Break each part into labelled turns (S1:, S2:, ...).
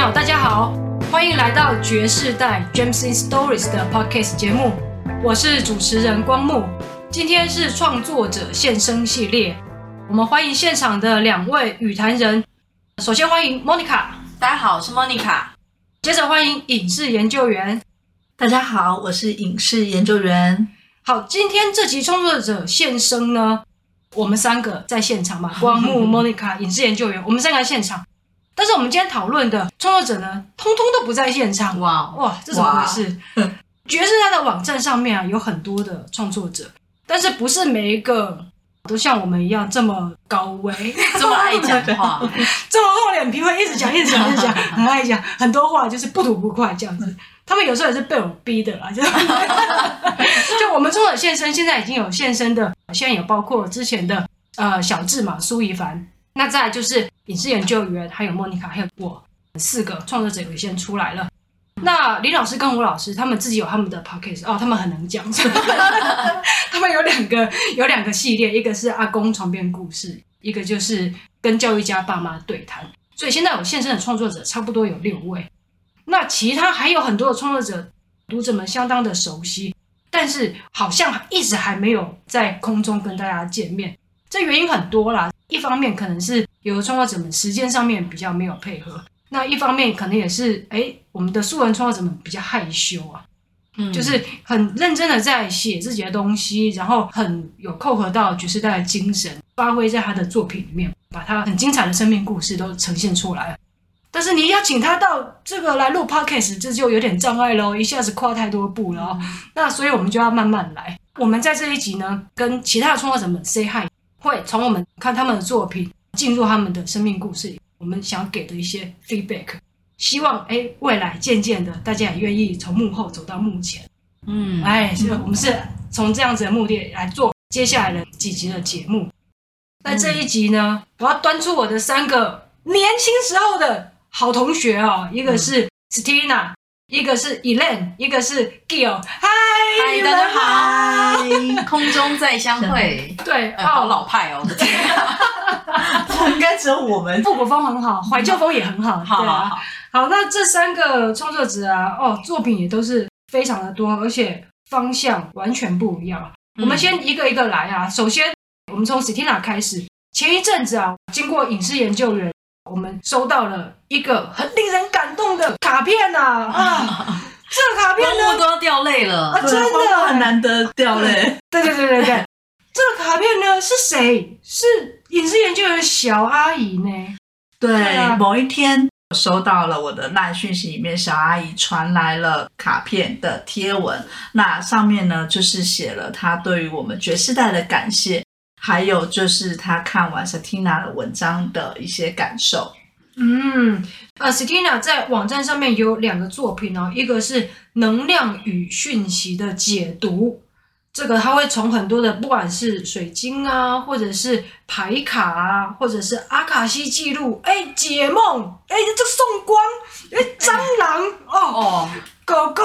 S1: 友，大家好，欢迎来到爵士代 James in Stories 的 Podcast 节目，我是主持人光木。今天是创作者现身系列，我们欢迎现场的两位语谈人。首先欢迎 Monica，
S2: 大家好，我是 Monica。
S1: 接着欢迎影视研究员，
S3: 大家好，我是影视研究员。
S1: 好，今天这集创作者现身呢，我们三个在现场嘛，光木、Monica、影视研究员，我们三个在现场。但是我们今天讨论的创作者呢，通通都不在现场。哇哇，这怎么回事？爵士他的网站上面啊，有很多的创作者，但是不是每一个都像我们一样这么高危，
S2: 这么爱讲话，
S1: 这么厚脸皮，会一直讲、一直讲、一直讲，很爱讲很多话，就是不吐不快这样子。他们有时候也是被我逼的啦，就就我们创作者现身，现在已经有现身的，现在有包括之前的呃小智嘛，苏一凡。那再来就是影视研究员，还有莫妮卡，还有我四个创作者有先出来了。那李老师跟吴老师他们自己有他们的 podcast 哦，他们很能讲。他们有两个有两个系列，一个是阿公床边故事，一个就是跟教育家爸妈对谈。所以现在我现身的创作者差不多有六位。那其他还有很多的创作者，读者们相当的熟悉，但是好像一直还没有在空中跟大家见面。这原因很多啦。一方面可能是有的创作者们时间上面比较没有配合，那一方面可能也是哎，我们的素人创作者们比较害羞啊，嗯，就是很认真的在写自己的东西，然后很有扣合到爵士代的精神，发挥在他的作品里面，把他很精彩的生命故事都呈现出来。但是你要请他到这个来录 podcast，这就有点障碍喽，一下子跨太多步了。嗯，那所以我们就要慢慢来。我们在这一集呢，跟其他的创作者们 say hi。会从我们看他们的作品，进入他们的生命故事里，我们想给的一些 feedback，希望哎未来渐渐的大家也愿意从幕后走到幕前，嗯，哎，是我们是从这样子的目的来做接下来的几集的节目。那这一集呢，我要端出我的三个年轻时候的好同学哦，一个是 Stina，一个是 Elaine，一个是 Gil。嗨，
S2: 嗨，大家好，空中再相会。
S1: 对，
S2: 好老派哦，我的天
S3: 应该只有我们
S1: 复古风很好，怀旧风也很好。好啊，好，那这三个创作者啊，哦，作品也都是非常的多，而且方向完全不一样。我们先一个一个来啊。首先，我们从 Stina 开始。前一阵子啊，经过影视研究员。我们收到了一个很令人感动的卡片呐啊，啊！这个卡片呢，
S2: 都要掉泪了
S1: 啊！真的
S3: 很难得掉泪。
S1: 对对对对对，这个卡片呢是谁？是影视研究员小阿姨呢？
S3: 对，对啊，某一天我收到了我的烂讯息里面，小阿姨传来了卡片的贴文。那上面呢就是写了她对于我们爵士代的感谢。还有就是他看完 Stina 的文章的一些感受。
S1: 嗯，呃，Stina 在网站上面有两个作品哦，一个是能量与讯息的解读，这个他会从很多的不管是水晶啊，或者是牌卡啊，或者是阿卡西记录，哎，解梦，哎，这送光，哎，蟑螂，哦哦，狗狗。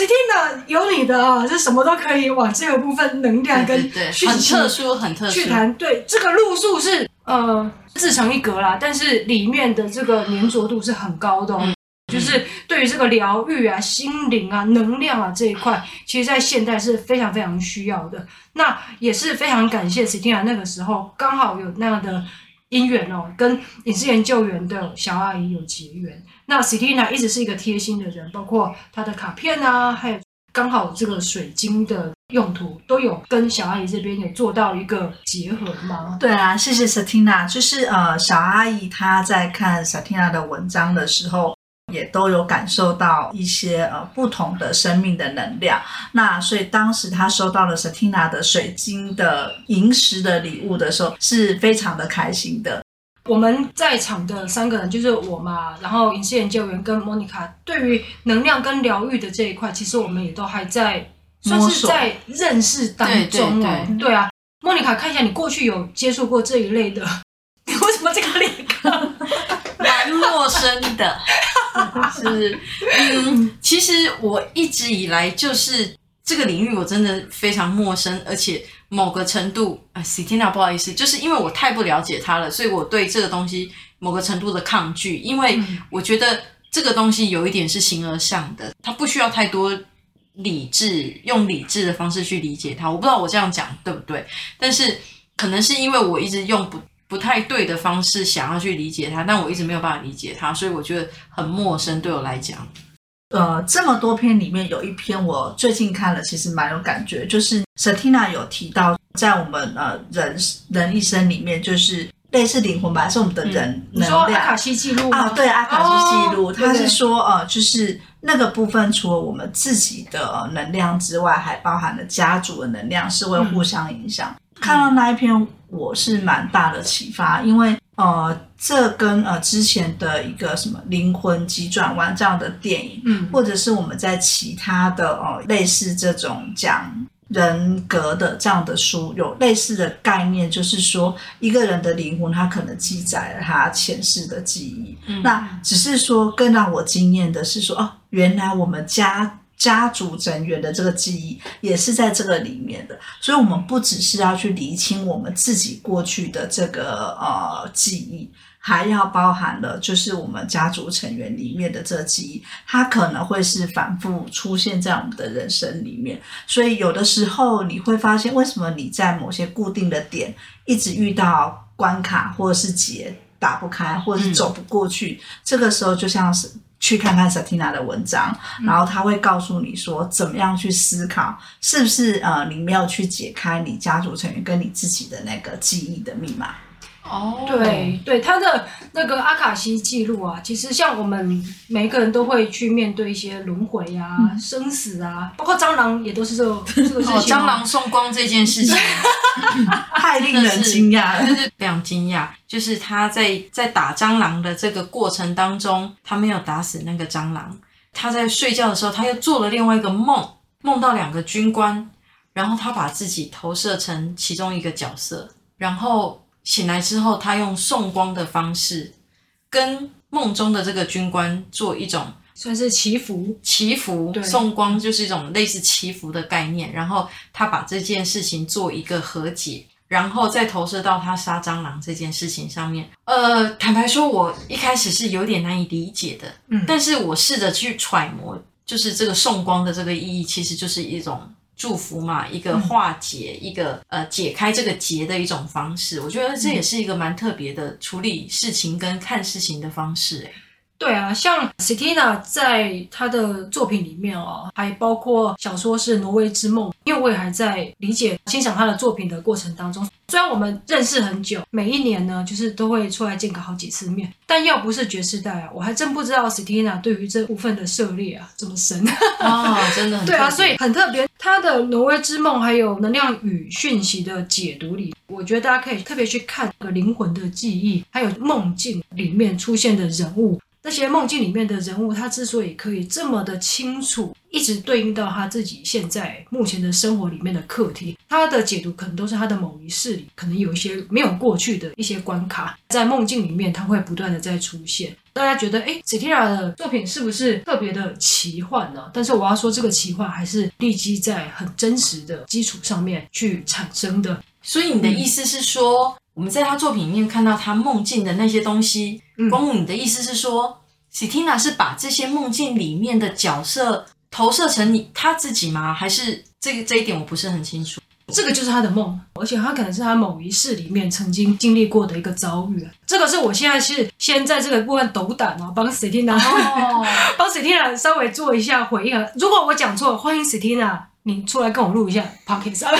S1: Stina 有你的啊，就什么都可以往这个部分能量跟讯息
S2: 很特殊，很特殊
S1: 去谈。对，这个路数是呃自成一格啦，但是里面的这个粘着度是很高的哦。嗯、就是对于这个疗愈啊、心灵啊、能量啊这一块，其实在现代是非常非常需要的。那也是非常感谢 Stina 那个时候刚好有那样的因缘哦，跟影视研究员的小阿姨有结缘。那 Stina 一直是一个贴心的人，包括他的卡片啊，还有刚好这个水晶的用途都有跟小阿姨这边也做到一个结合吗？
S3: 对啊，谢谢 Stina。就是呃，小阿姨她在看 Stina 的文章的时候，也都有感受到一些呃不同的生命的能量。那所以当时她收到了 Stina 的水晶的萤石的礼物的时候，是非常的开心的。
S1: 我们在场的三个人就是我嘛，然后影视研究员跟莫妮卡，对于能量跟疗愈的这一块，其实我们也都还在算是在认识当中哦。对，啊，莫妮卡，看一下你过去有接触过这一类的，你为什么这个脸 蛮
S2: 陌生的？是嗯，其实我一直以来就是这个领域，我真的非常陌生，而且。某个程度，啊，Stina，不好意思，就是因为我太不了解他了，所以我对这个东西某个程度的抗拒，因为我觉得这个东西有一点是形而上的，它不需要太多理智，用理智的方式去理解它。我不知道我这样讲对不对，但是可能是因为我一直用不不太对的方式想要去理解他，但我一直没有办法理解他，所以我觉得很陌生对我来讲。
S3: 呃，这么多篇里面有一篇我最近看了，其实蛮有感觉，就是 Satina 有提到，在我们呃人人一生里面，就是。类似灵魂吧，是我们的人、嗯、能量。
S1: 你说阿卡西记录
S3: 啊？对，阿卡西记录，他、
S1: 哦、
S3: 是说呃，就是那个部分，除了我们自己的能量之外，还包含了家族的能量，是会互相影响。嗯、看到那一篇，我是蛮大的启发，因为呃，这跟呃之前的一个什么灵魂急转弯这样的电影，嗯，或者是我们在其他的呃类似这种讲。人格的这样的书有类似的概念，就是说一个人的灵魂，他可能记载了他前世的记忆。嗯、那只是说更让我惊艳的是说，哦，原来我们家家族成员的这个记忆也是在这个里面的。所以，我们不只是要去厘清我们自己过去的这个呃记忆。还要包含了，就是我们家族成员里面的这记忆，它可能会是反复出现在我们的人生里面。所以有的时候你会发现，为什么你在某些固定的点一直遇到关卡，或者是结打不开，或者是走不过去？这个时候就像是去看看 Satina 的文章，然后他会告诉你说，怎么样去思考，是不是呃，你没有去解开你家族成员跟你自己的那个记忆的密码。
S1: 哦、oh.，对对，他的那个阿卡西记录啊，其实像我们每一个人都会去面对一些轮回啊、嗯、生死啊，包括蟑螂也都是这个这个事情。哦，
S2: 蟑螂送光这件事情
S3: 太令人惊讶了，
S2: 就是非常惊讶。就是他在在打蟑螂的这个过程当中，他没有打死那个蟑螂。他在睡觉的时候，他又做了另外一个梦，梦到两个军官，然后他把自己投射成其中一个角色，然后。醒来之后，他用送光的方式跟梦中的这个军官做一种
S1: 算是祈福，
S2: 祈福送光就是一种类似祈福的概念。然后他把这件事情做一个和解，然后再投射到他杀蟑螂这件事情上面。呃，坦白说，我一开始是有点难以理解的，嗯，但是我试着去揣摩，就是这个送光的这个意义，其实就是一种。祝福嘛，一个化解，嗯、一个呃解开这个结的一种方式，我觉得这也是一个蛮特别的处理事情跟看事情的方式，欸。
S1: 对啊，像 Satina 在他的作品里面哦，还包括小说是《挪威之梦》，因为我也还在理解欣赏他的作品的过程当中。虽然我们认识很久，每一年呢，就是都会出来见个好几次面，但要不是爵士代啊，我还真不知道 Satina 对于这部分的涉猎啊这么深
S2: 啊，真的很。
S1: 对啊，所以很特别。他的《挪威之梦》还有能量与讯息的解读里，我觉得大家可以特别去看个灵魂的记忆，还有梦境里面出现的人物。那些梦境里面的人物，他之所以可以这么的清楚，一直对应到他自己现在目前的生活里面的课题，他的解读可能都是他的某一世里，可能有一些没有过去的一些关卡，在梦境里面，他会不断的在出现。大家觉得，哎 s e t i r a 的作品是不是特别的奇幻呢？但是我要说，这个奇幻还是立基在很真实的基础上面去产生的。
S2: 所以你的意思是说，嗯我们在他作品里面看到他梦境的那些东西，光武，你的意思是说，Satina 是把这些梦境里面的角色投射成你他自己吗？还是这个这一点我不是很清楚。
S1: 这个就是他的梦，而且他可能是他某一世里面曾经经历过的一个遭遇啊。这个是我现在是先在这个部分斗胆哦，帮 Satina，帮 Satina 稍微做一下回应啊。如果我讲错，欢迎 Satina，你出来跟我录一下 Podcast 没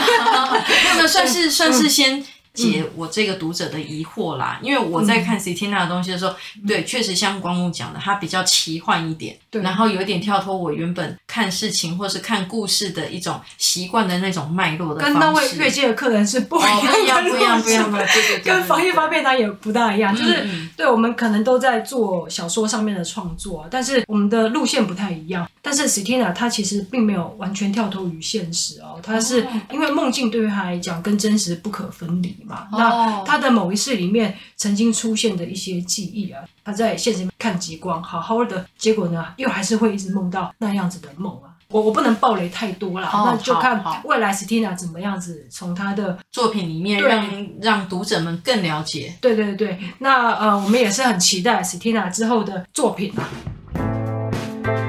S2: 有没有，算是算是先。解我这个读者的疑惑啦，因为我在看 Citina 的东西的时候，嗯、对，确实像光木讲的，它比较奇幻一点，对，然后有点跳脱我原本看事情或是看故事的一种习惯的那种脉络的。跟那位
S1: 越界的客人是不一样，哦、不一样，不一样，不一样，对对对，跟防疫方面它也不大一样，就是对我们可能都在做小说上面的创作，但是我们的路线不太一样。但是 Satina 它其实并没有完全跳脱于现实哦，她是因为梦境对于他来讲跟真实不可分离。嘛，那他的某一世里面曾经出现的一些记忆啊，他在现实里面看极光，好好的，结果呢，又还是会一直梦到那样子的梦啊。我我不能暴雷太多了，那就看未来 Satina 怎么样子从他的
S2: 作品里面让让读者们更了解。
S1: 对对对，那呃，我们也是很期待 Satina 之后的作品啊。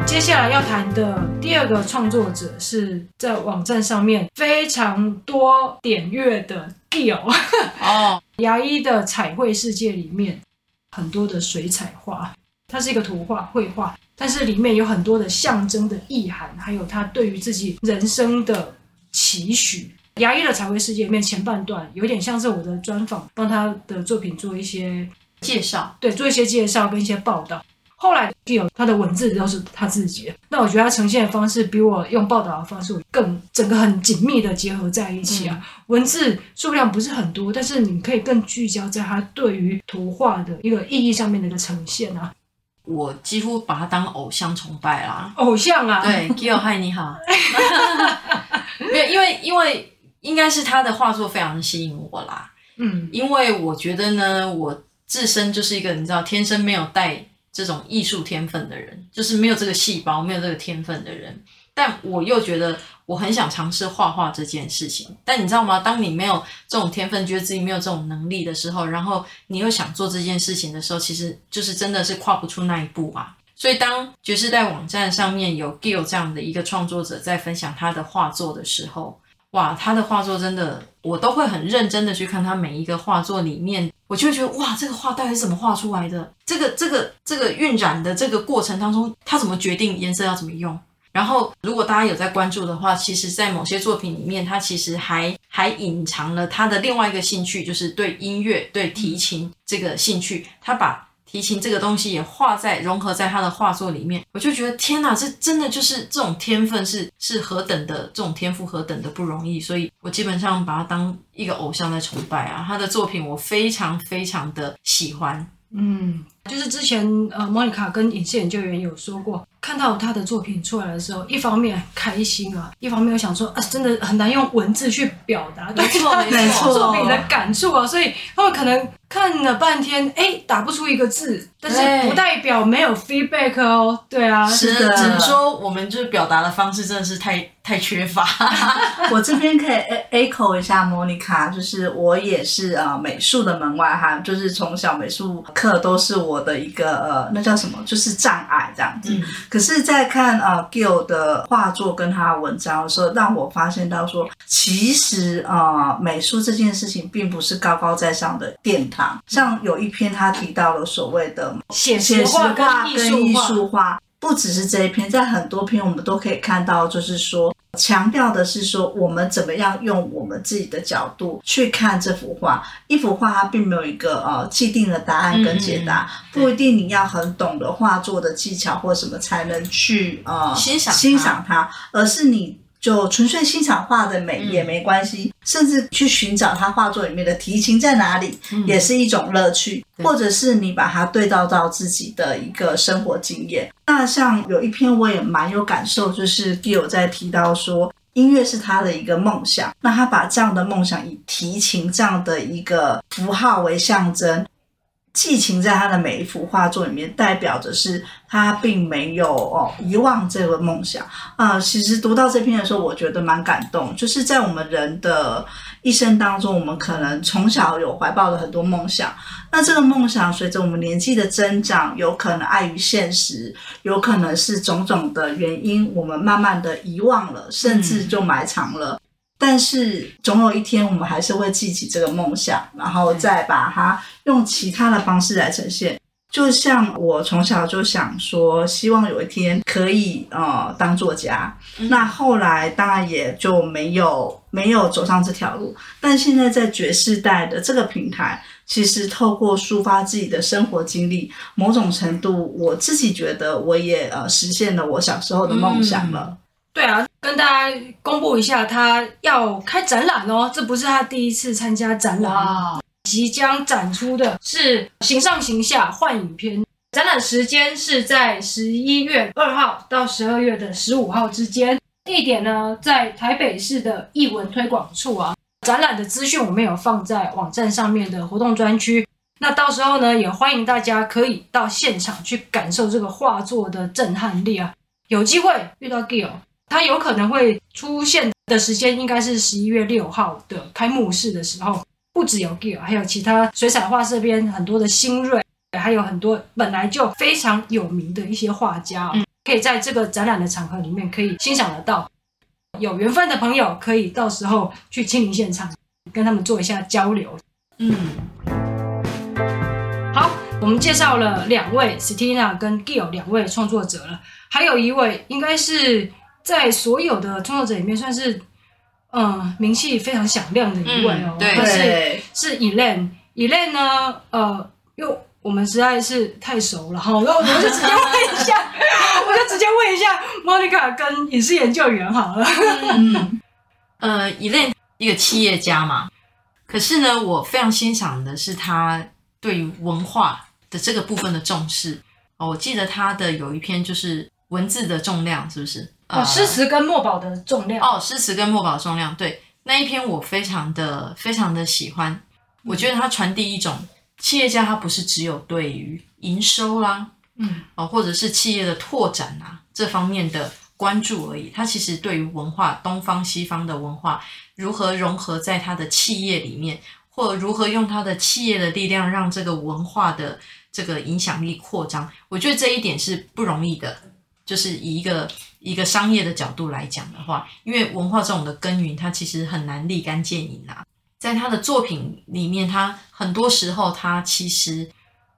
S1: 接下来要谈的第二个创作者是在网站上面非常多点阅的 Gio
S2: 哦，
S1: 牙医的彩绘世界里面很多的水彩画，它是一个图画绘画，但是里面有很多的象征的意涵，还有他对于自己人生的期许。牙医的彩绘世界里面前半段有点像是我的专访，帮他的作品做一些
S2: 介绍，
S1: 对，做一些介绍跟一些报道。后来 Gio 他的文字都是他自己的，那我觉得他呈现的方式比我用报道的方式更整个很紧密的结合在一起啊。嗯、文字数量不是很多，但是你可以更聚焦在他对于图画的一个意义上面的一个呈现啊。
S2: 我几乎把他当偶像崇拜啦，
S1: 偶像啊。
S2: 对 g i l 嗨你好。没有，因为因为应该是他的画作非常的吸引我啦。嗯，因为我觉得呢，我自身就是一个你知道天生没有带。这种艺术天分的人，就是没有这个细胞、没有这个天分的人。但我又觉得我很想尝试画画这件事情。但你知道吗？当你没有这种天分，觉得自己没有这种能力的时候，然后你又想做这件事情的时候，其实就是真的是跨不出那一步啊。所以当爵士代网站上面有 Gill 这样的一个创作者在分享他的画作的时候，哇，他的画作真的，我都会很认真的去看他每一个画作里面。我就会觉得哇，这个画到底是怎么画出来的？这个这个这个晕染的这个过程当中，他怎么决定颜色要怎么用？然后，如果大家有在关注的话，其实，在某些作品里面，他其实还还隐藏了他的另外一个兴趣，就是对音乐、对提琴这个兴趣。他把提琴这个东西也画在融合在他的画作里面，我就觉得天哪，这真的就是这种天分是是何等的这种天赋何等的不容易，所以我基本上把他当一个偶像在崇拜啊，他的作品我非常非常的喜欢。
S1: 嗯，就是之前呃，莫妮卡跟影视研究员有说过，看到他的作品出来的时候，一方面开心啊，一方面又想说啊，真的很难用文字去表达，对，没错，没错，作品的感触啊，所以他们可能。看了半天，哎，打不出一个字，但是不代表没有 feedback 哦。对啊，
S2: 是的，只能说我们就是表达的方式真的是太太缺乏。
S3: 我这边可以 echo 一下 Monica，，就是我也是呃美术的门外汉，就是从小美术课都是我的一个呃那叫什么，就是障碍这样子。嗯、可是，在看呃 Gill 的画作跟他的文章的时候，让我发现到说，其实呃美术这件事情并不是高高在上的殿堂。像有一篇他提到了所谓的
S1: 写实画跟艺术画，
S3: 不只是这一篇，在很多篇我们都可以看到，就是说强调的是说我们怎么样用我们自己的角度去看这幅画。一幅画它并没有一个呃既定的答案跟解答，嗯、不一定你要很懂得画作的技巧或什么才能去呃
S2: 欣赏
S3: 欣赏它，而是你。就纯粹欣赏画的美也没关系，嗯、甚至去寻找他画作里面的题情在哪里，嗯、也是一种乐趣。或者是你把它对照到自己的一个生活经验。那像有一篇我也蛮有感受，就是 Gil 在提到说，音乐是他的一个梦想。那他把这样的梦想以题情这样的一个符号为象征。寄情在他的每一幅画作里面，代表着是他并没有哦遗忘这个梦想啊、呃。其实读到这篇的时候，我觉得蛮感动。就是在我们人的一生当中，我们可能从小有怀抱了很多梦想，那这个梦想随着我们年纪的增长，有可能碍于现实，有可能是种种的原因，我们慢慢的遗忘了，甚至就埋藏了。嗯但是总有一天，我们还是会记起这个梦想，然后再把它用其他的方式来呈现。就像我从小就想说，希望有一天可以呃当作家。嗯、那后来当然也就没有没有走上这条路。但现在在爵士代的这个平台，其实透过抒发自己的生活经历，某种程度我自己觉得我也呃实现了我小时候的梦想了。嗯
S1: 对啊，跟大家公布一下，他要开展览哦。这不是他第一次参加展览，哇即将展出的是《形上形下幻影片》。展览时间是在十一月二号到十二月的十五号之间，地点呢在台北市的艺文推广处啊。展览的资讯我们有放在网站上面的活动专区，那到时候呢也欢迎大家可以到现场去感受这个画作的震撼力啊。有机会遇到 Gio。它有可能会出现的时间应该是十一月六号的开幕式的时候，不只有 Gio，还有其他水彩画这边很多的新锐，还有很多本来就非常有名的一些画家。嗯，可以在这个展览的场合里面可以欣赏得到。有缘分的朋友可以到时候去亲临现场，跟他们做一下交流。
S2: 嗯，
S1: 好，我们介绍了两位 Stina 跟 Gil 两位创作者了，还有一位应该是在所有的创作者里面算是嗯名气非常响亮的一位哦，
S2: 嗯、对，
S1: 是是 Elaine。Elaine 呢，呃，又我们实在是太熟了哈，然后我就直接问一下，我就直接问一下 Monica 跟影视研究员好了。
S2: 嗯，呃，Elaine 一个企业家嘛，可是呢，我非常欣赏的是他对于文化的这个部分的重视。哦，我记得他的有一篇就是文字的重量，是不是？
S1: 哦，诗词跟墨宝的重量。
S2: 哦，诗词跟墨宝重量，对，那一篇我非常的非常的喜欢。我觉得它传递一种企业家，他不是只有对于营收啦，嗯，哦，或者是企业的拓展啊这方面的关注而已。他其实对于文化，东方西方的文化如何融合在他的企业里面，或如何用他的企业的力量让这个文化的这个影响力扩张，我觉得这一点是不容易的。就是以一个一个商业的角度来讲的话，因为文化这种的耕耘，它其实很难立竿见影啊。在他的作品里面，他很多时候他其实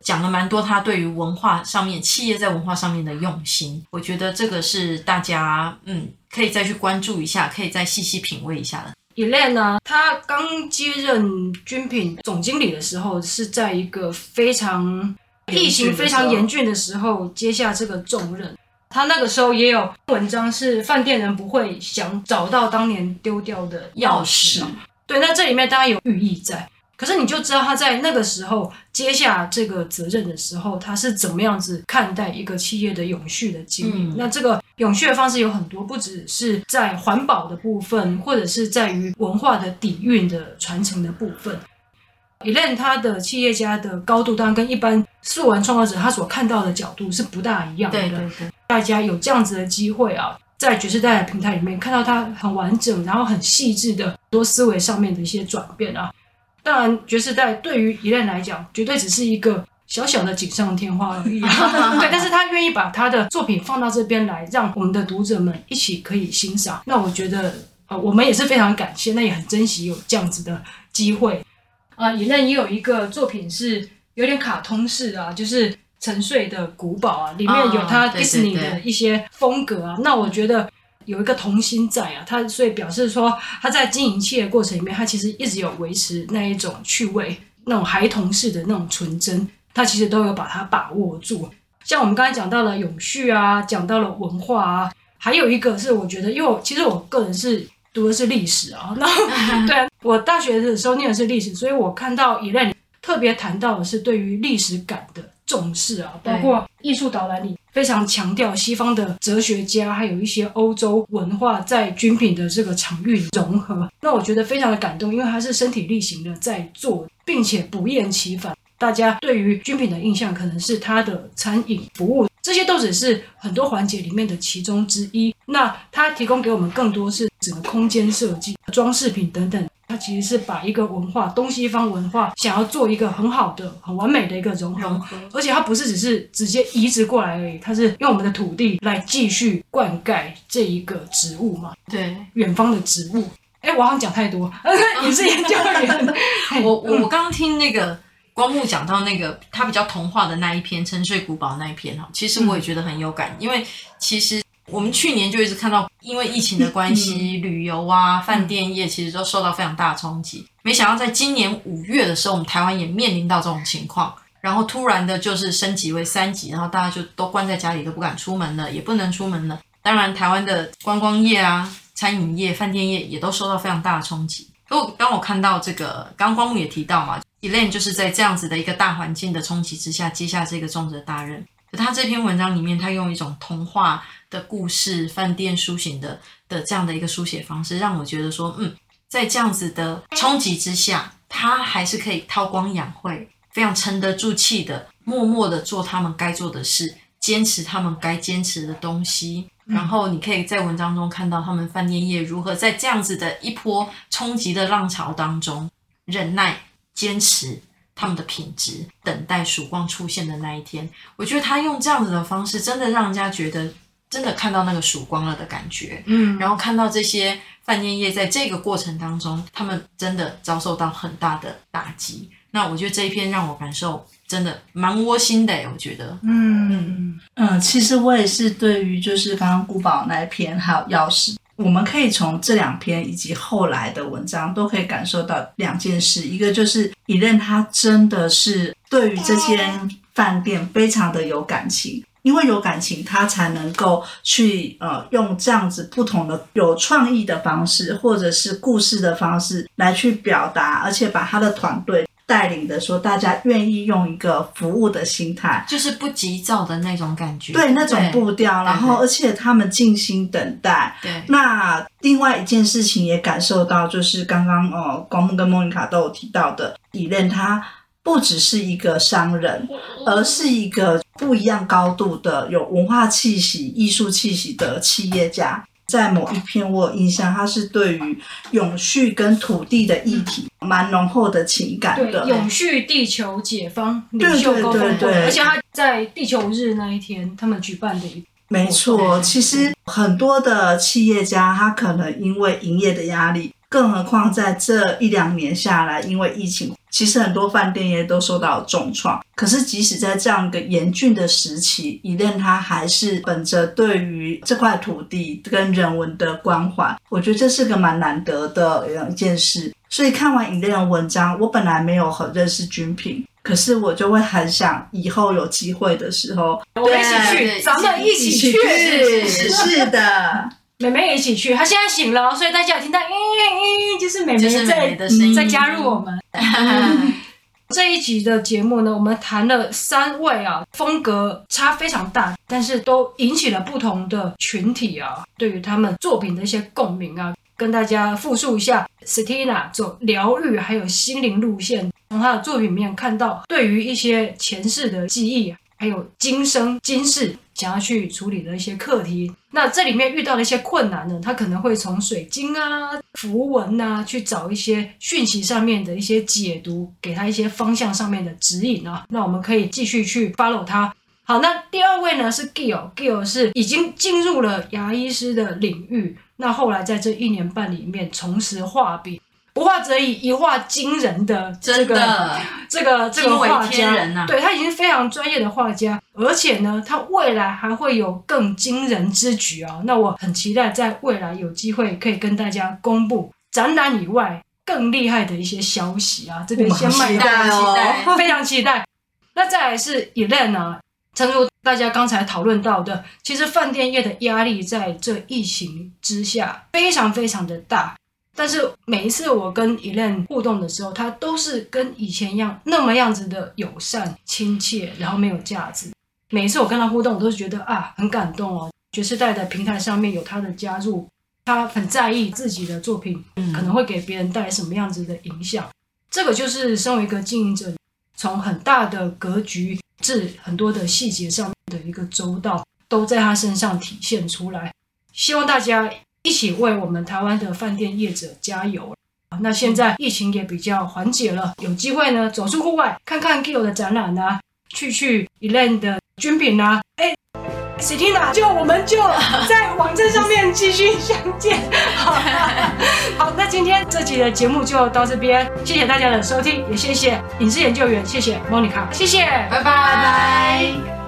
S2: 讲了蛮多他对于文化上面企业在文化上面的用心。我觉得这个是大家嗯可以再去关注一下，可以再细细品味一下的。
S1: Elaine 呢，他刚接任军品总经理的时候，是在一个非常疫情非常严峻的时候接下这个重任。他那个时候也有文章是饭店人不会想找到当年丢掉的钥匙。对，那这里面当然有寓意在，可是你就知道他在那个时候接下这个责任的时候，他是怎么样子看待一个企业的永续的经营。嗯、那这个永续的方式有很多，不只是在环保的部分，或者是在于文化的底蕴的传承的部分。Elaine 他的企业家的高度，当然跟一般素人创作者他所看到的角度是不大一样的。
S2: 对对对，
S1: 大家有这样子的机会啊。在爵士代的平台里面看到他很完整，然后很细致的多思维上面的一些转变啊。当然，爵士代对于 Elaine 来讲，绝对只是一个小小的锦上添花而已。对，但是他愿意把他的作品放到这边来，让我们的读者们一起可以欣赏。那我觉得，呃，我们也是非常感谢，那也很珍惜有这样子的机会啊。Elaine 也有一个作品是有点卡通式啊，就是。沉睡的古堡啊，里面有他迪士尼的一些风格啊。那我觉得有一个童心在啊，他所以表示说他在经营企业的过程里面，他其实一直有维持那一种趣味，那种孩童式的那种纯真，他其实都有把它把握住。像我们刚才讲到了永续啊，讲到了文化啊，还有一个是我觉得，因为我其实我个人是读的是历史啊，那 对我大学的时候念的是历史，所以我看到 Elaine 特别谈到的是对于历史感的。重视啊，包括艺术导览里非常强调西方的哲学家，还有一些欧洲文化在军品的这个场域融合。那我觉得非常的感动，因为他是身体力行的在做，并且不厌其烦。大家对于军品的印象可能是它的餐饮服务，这些都只是很多环节里面的其中之一。那他提供给我们更多是整个空间设计、装饰品等等。它其实是把一个文化，东西方文化，想要做一个很好的、很完美的一个融合，而且它不是只是直接移植过来而已，它是用我们的土地来继续灌溉这一个植物嘛？
S2: 对，
S1: 远方的植物。哎，我好像讲太多，也是研究员。
S2: 我我我刚刚听那个光木讲到那个他比较童话的那一篇《沉睡古堡》那一篇哈，其实我也觉得很有感，嗯、因为其实。我们去年就一直看到，因为疫情的关系，旅游啊、饭店业其实都受到非常大的冲击。没想到在今年五月的时候，我们台湾也面临到这种情况，然后突然的就是升级为三级，然后大家就都关在家里，都不敢出门了，也不能出门了。当然，台湾的观光业啊、餐饮业、饭店业也都受到非常大的冲击。不过，当我看到这个，刚刚光木也提到嘛，Elaine 就是在这样子的一个大环境的冲击之下，接下这个重责大任。他这篇文章里面，他用一种童话的故事、饭店书写的的这样的一个书写方式，让我觉得说，嗯，在这样子的冲击之下，他还是可以韬光养晦，非常沉得住气的，默默的做他们该做的事，坚持他们该坚持的东西。然后你可以在文章中看到他们饭店业如何在这样子的一波冲击的浪潮当中忍耐、坚持。他们的品质，等待曙光出现的那一天。我觉得他用这样子的方式，真的让人家觉得真的看到那个曙光了的感觉。
S1: 嗯，
S2: 然后看到这些饭店业在这个过程当中，他们真的遭受到很大的打击。那我觉得这一篇让我感受真的蛮窝心的，我觉得。
S3: 嗯嗯嗯，其实我也是对于就是刚刚古堡那一篇还有钥匙，我们可以从这两篇以及后来的文章都可以感受到两件事，一个就是以任他真的是对于这间饭店非常的有感情。因为有感情，他才能够去呃用这样子不同的有创意的方式，或者是故事的方式来去表达，而且把他的团队带领的说，大家愿意用一个服务的心态，
S2: 就是不急躁的那种感觉，
S3: 对那种步调，然后而且他们静心等待。
S2: 对，
S3: 那另外一件事情也感受到，就是刚刚呃光木跟莫妮卡都有提到的，李任他。不只是一个商人，而是一个不一样高度的有文化气息、艺术气息的企业家。在某一篇我有印象，他是对于永续跟土地的议题蛮浓厚的情感的。
S1: 对，永续地球解放领袖高峰会，
S3: 对对对对，
S1: 而且他在地球日那一天，他们举办的一。
S3: 没错，其实很多的企业家，他可能因为营业的压力。更何况在这一两年下来，因为疫情，其实很多饭店业都受到重创。可是即使在这样一个严峻的时期，以任他还是本着对于这块土地跟人文的关怀，我觉得这是个蛮难得的一件事。所以看完以任的文章，我本来没有很认识军品，可是我就会很想以后有机会的时候，
S1: 我们一起去，咱们一起去，
S3: 是的。
S1: 妹妹也一起去，她现在醒了，所以大家有听到，咦、欸、咦、欸，就是妹妹在在加入我们。这一集的节目呢，我们谈了三位啊，风格差非常大，但是都引起了不同的群体啊，对于他们作品的一些共鸣啊，跟大家复述一下。Stina 走疗愈还有心灵路线，从她的作品里面看到，对于一些前世的记忆，还有今生今世。想要去处理的一些课题，那这里面遇到的一些困难呢，他可能会从水晶啊、符文啊去找一些讯息上面的一些解读，给他一些方向上面的指引啊。那我们可以继续去 follow 他。好，那第二位呢是 Gill，Gill 是已经进入了牙医师的领域，那后来在这一年半里面重拾画笔。不画则已，一画惊人的这
S2: 个
S1: 这个这个画家，
S2: 啊、
S1: 对他已经非常专业的画家，而且呢，他未来还会有更惊人之举啊！那我很期待在未来有机会可以跟大家公布展览以外更厉害的一些消息啊！这边先卖大哦，非常期待。那再来是 Elaine 啊，正如大家刚才讨论到的，其实饭店业的压力在这疫情之下非常非常的大。但是每一次我跟 Elaine 互动的时候，他都是跟以前一样那么样子的友善、亲切，然后没有架子。每一次我跟他互动，我都是觉得啊，很感动哦。爵士代的平台上面有他的加入，他很在意自己的作品可能会给别人带来什么样子的影响。嗯、这个就是身为一个经营者，从很大的格局至很多的细节上面的一个周到，都在他身上体现出来。希望大家。一起为我们台湾的饭店业者加油！那现在疫情也比较缓解了，有机会呢走出户外看看 Gill 的展览啊，去去 Elaine 的军品啊，哎，Stina 就我们就在网站上面继续相见。好，好，那今天这集的节目就到这边，谢谢大家的收听，也谢谢影视研究员，谢谢 Monica，谢谢，
S2: 拜拜拜拜。